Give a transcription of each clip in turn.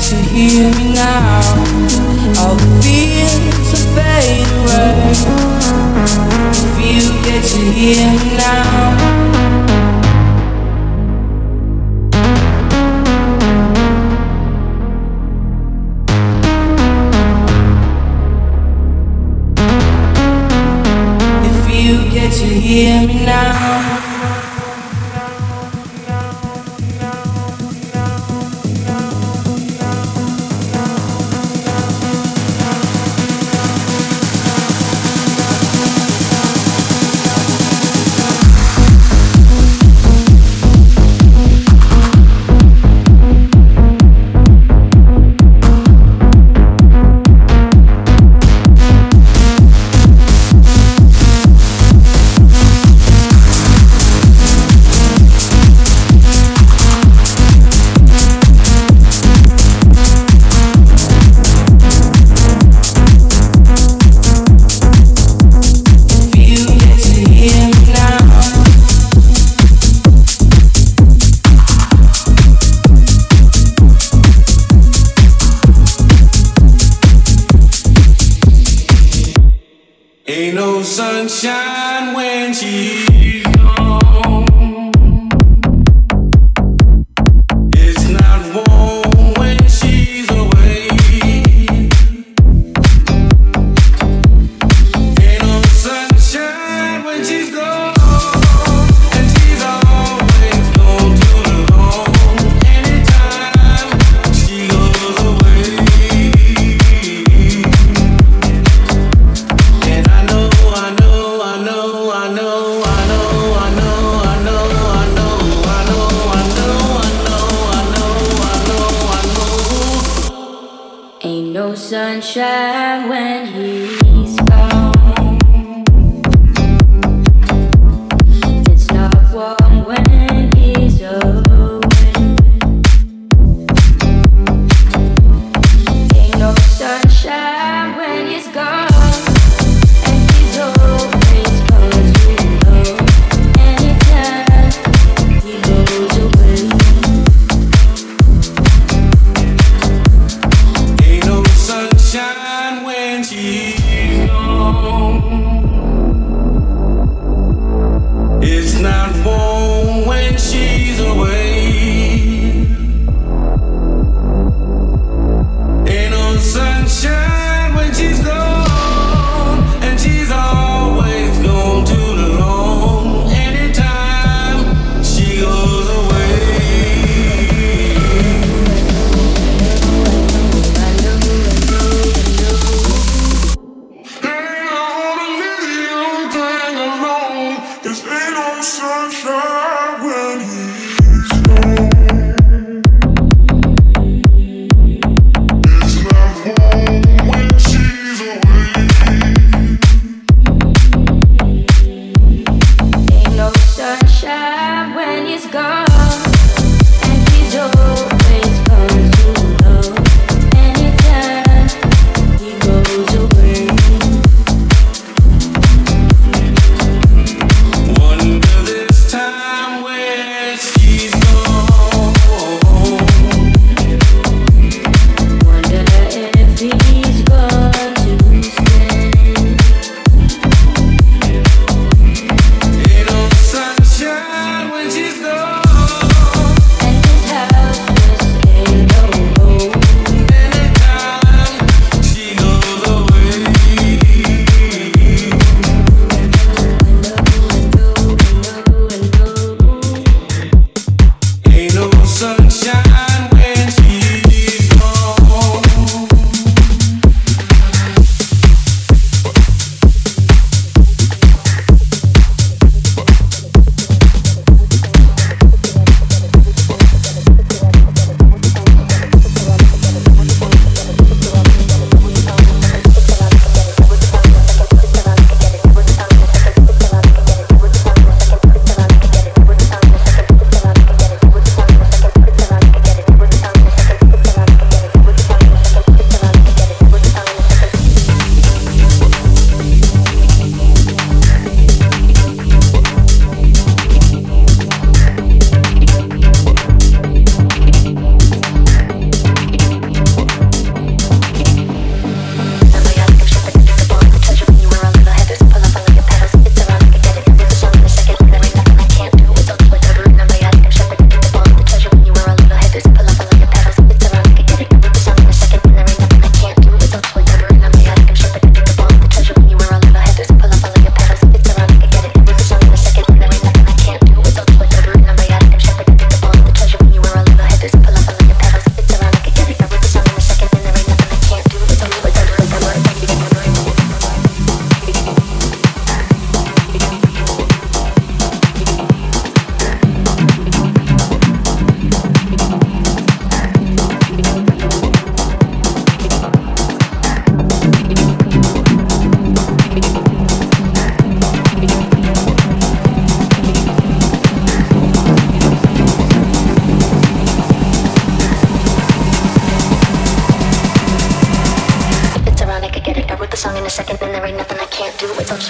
to hear me now. All the fears are fading away. You hear me now. When she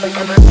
Thank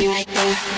you right there.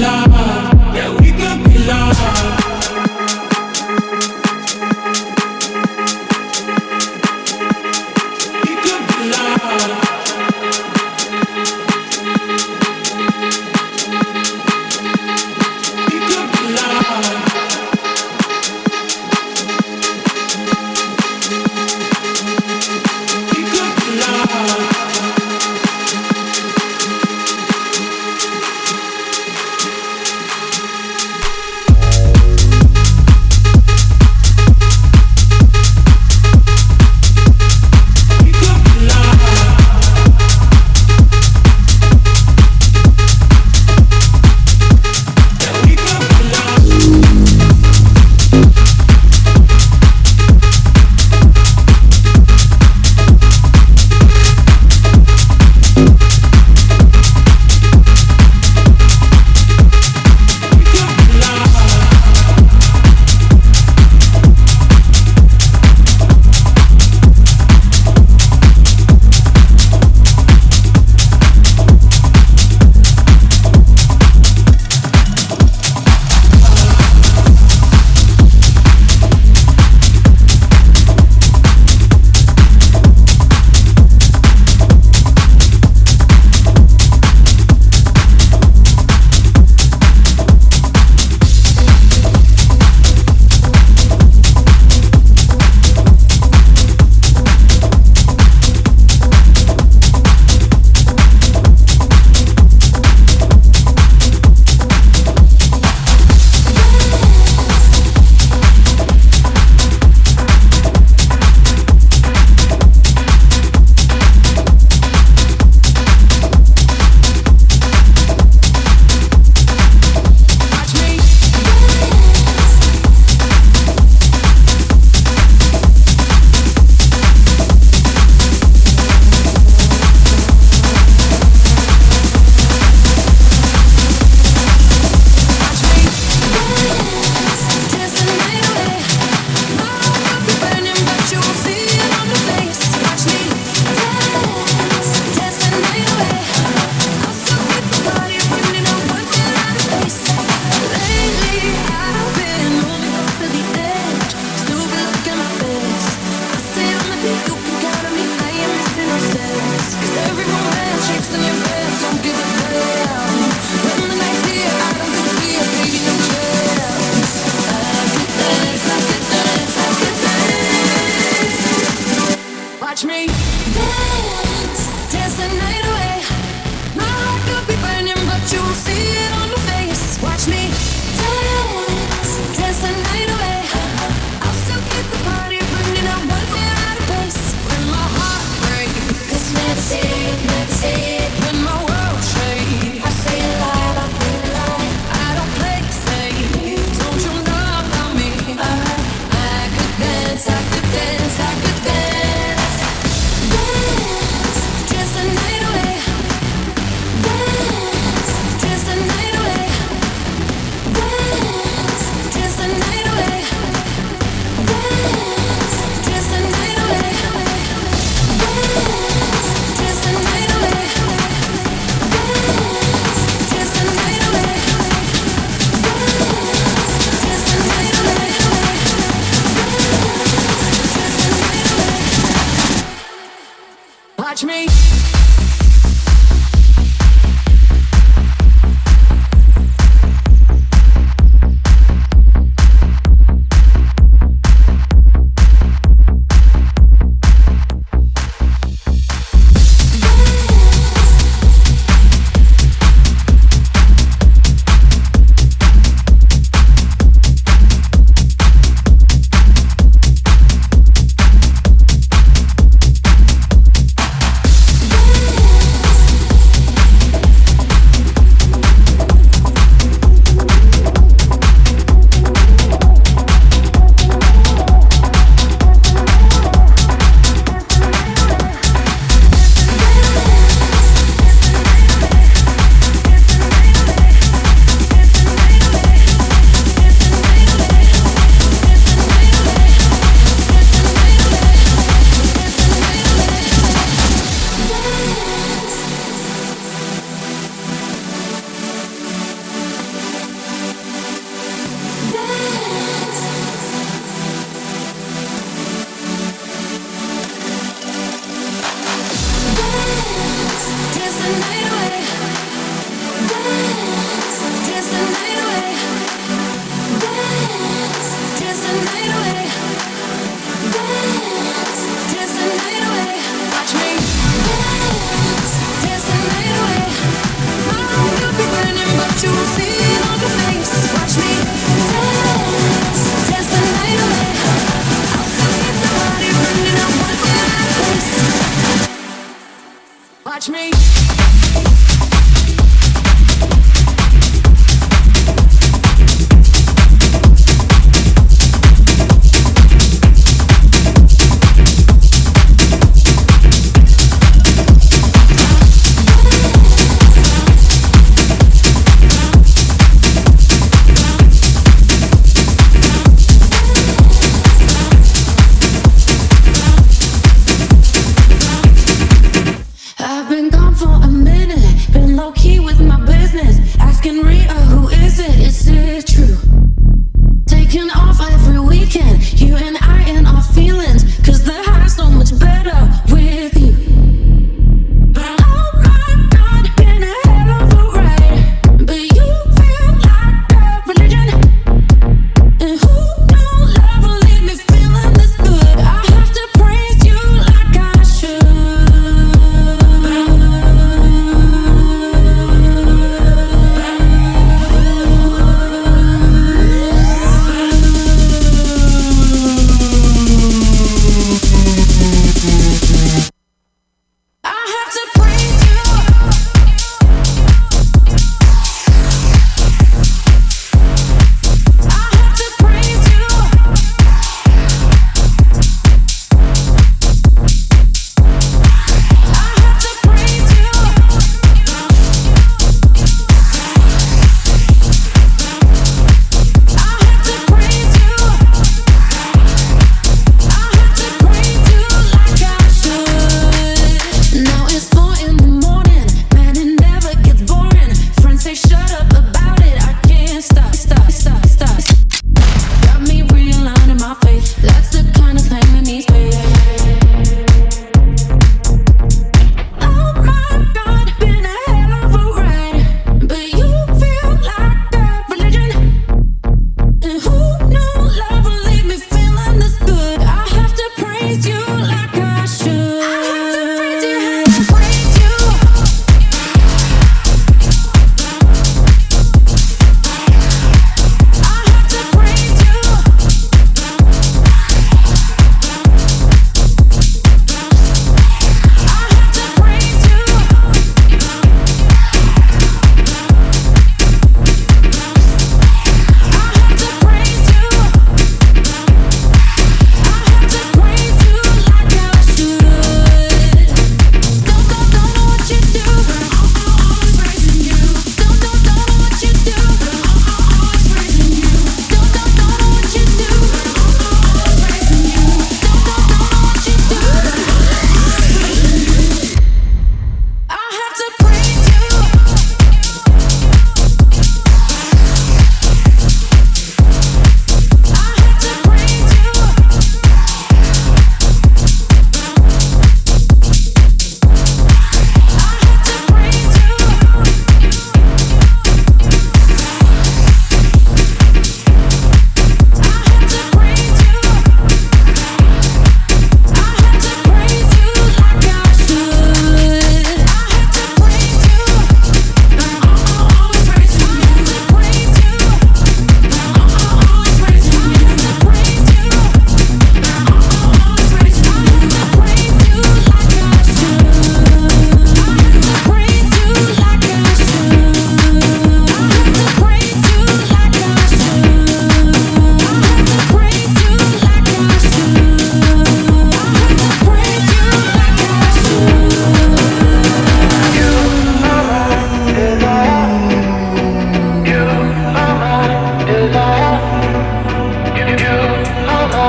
love.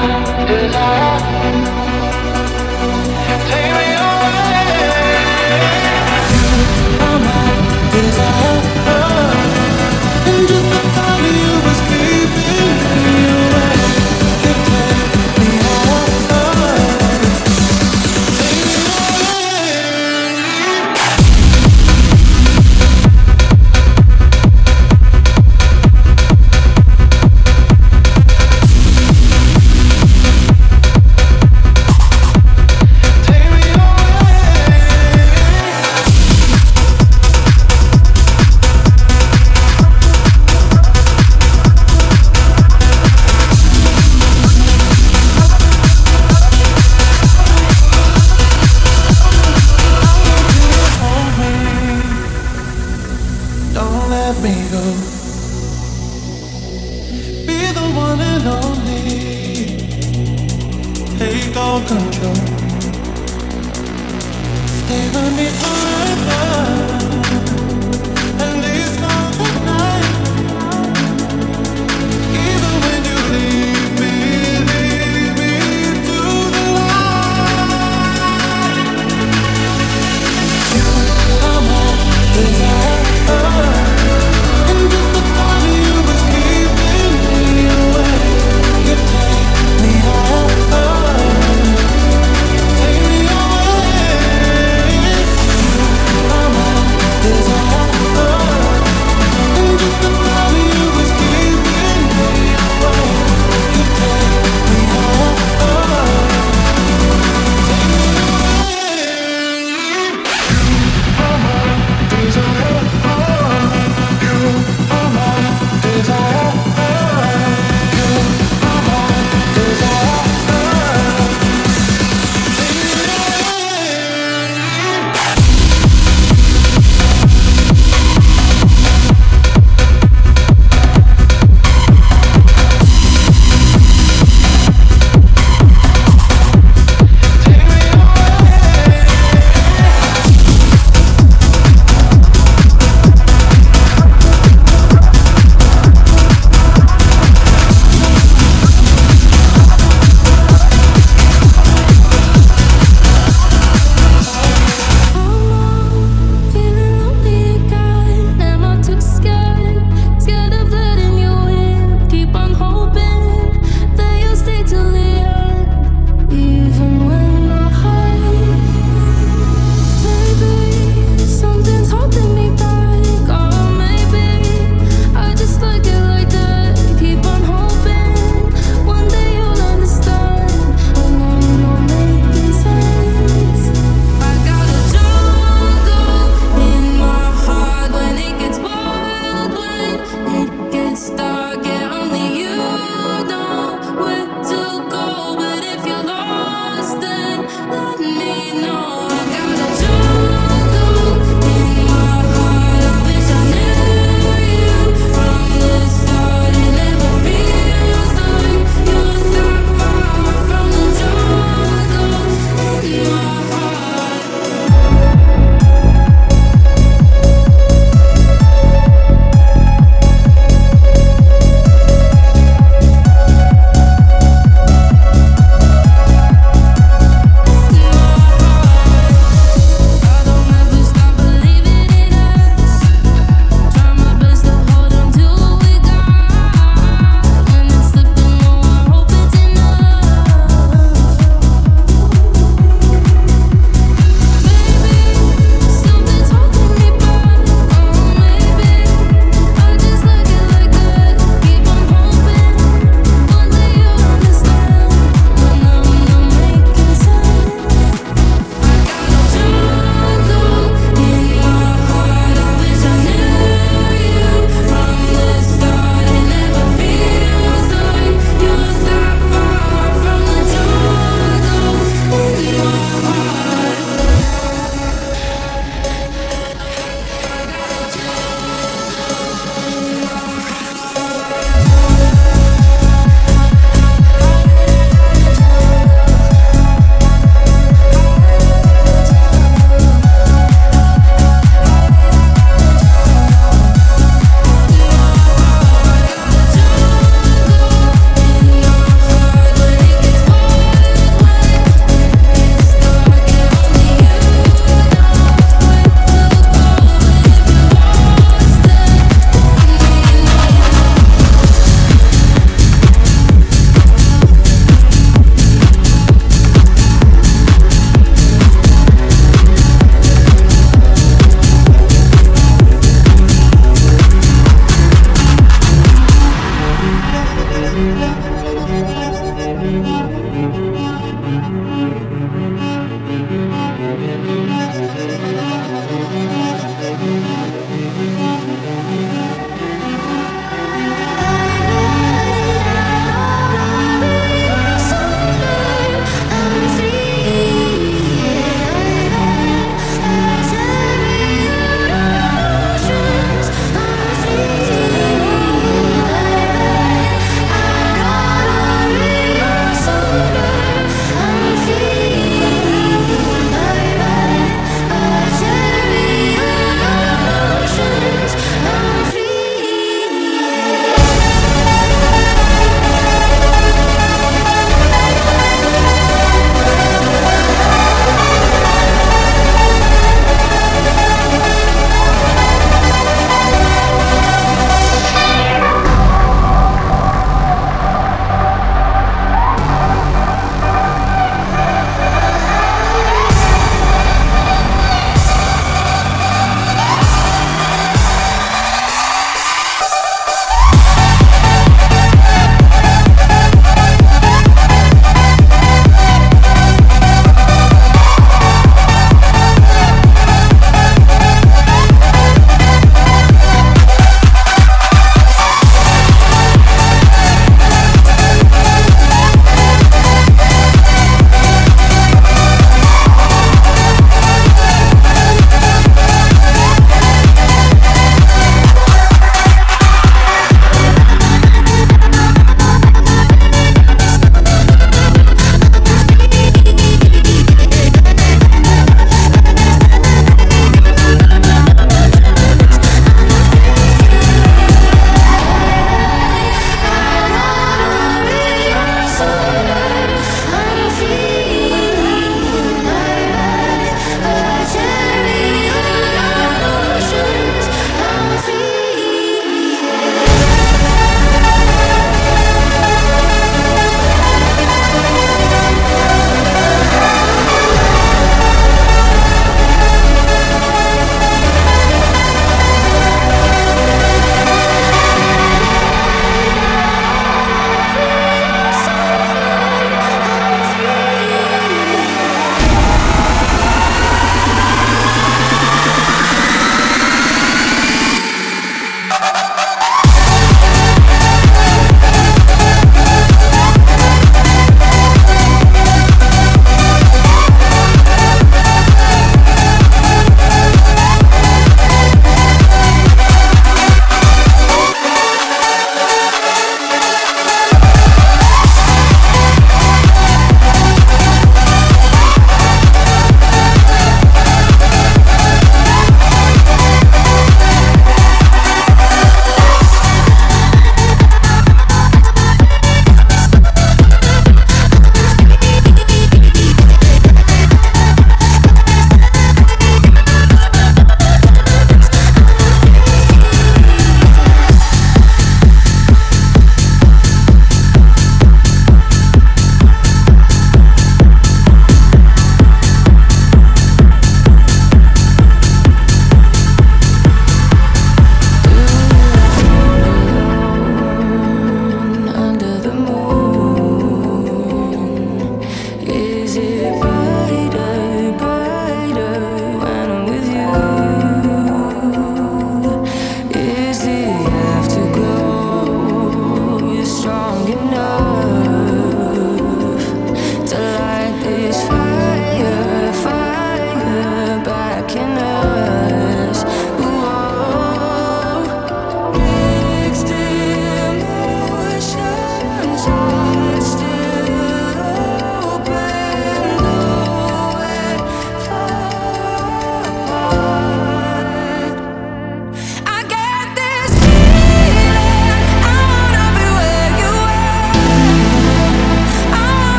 desire, desire.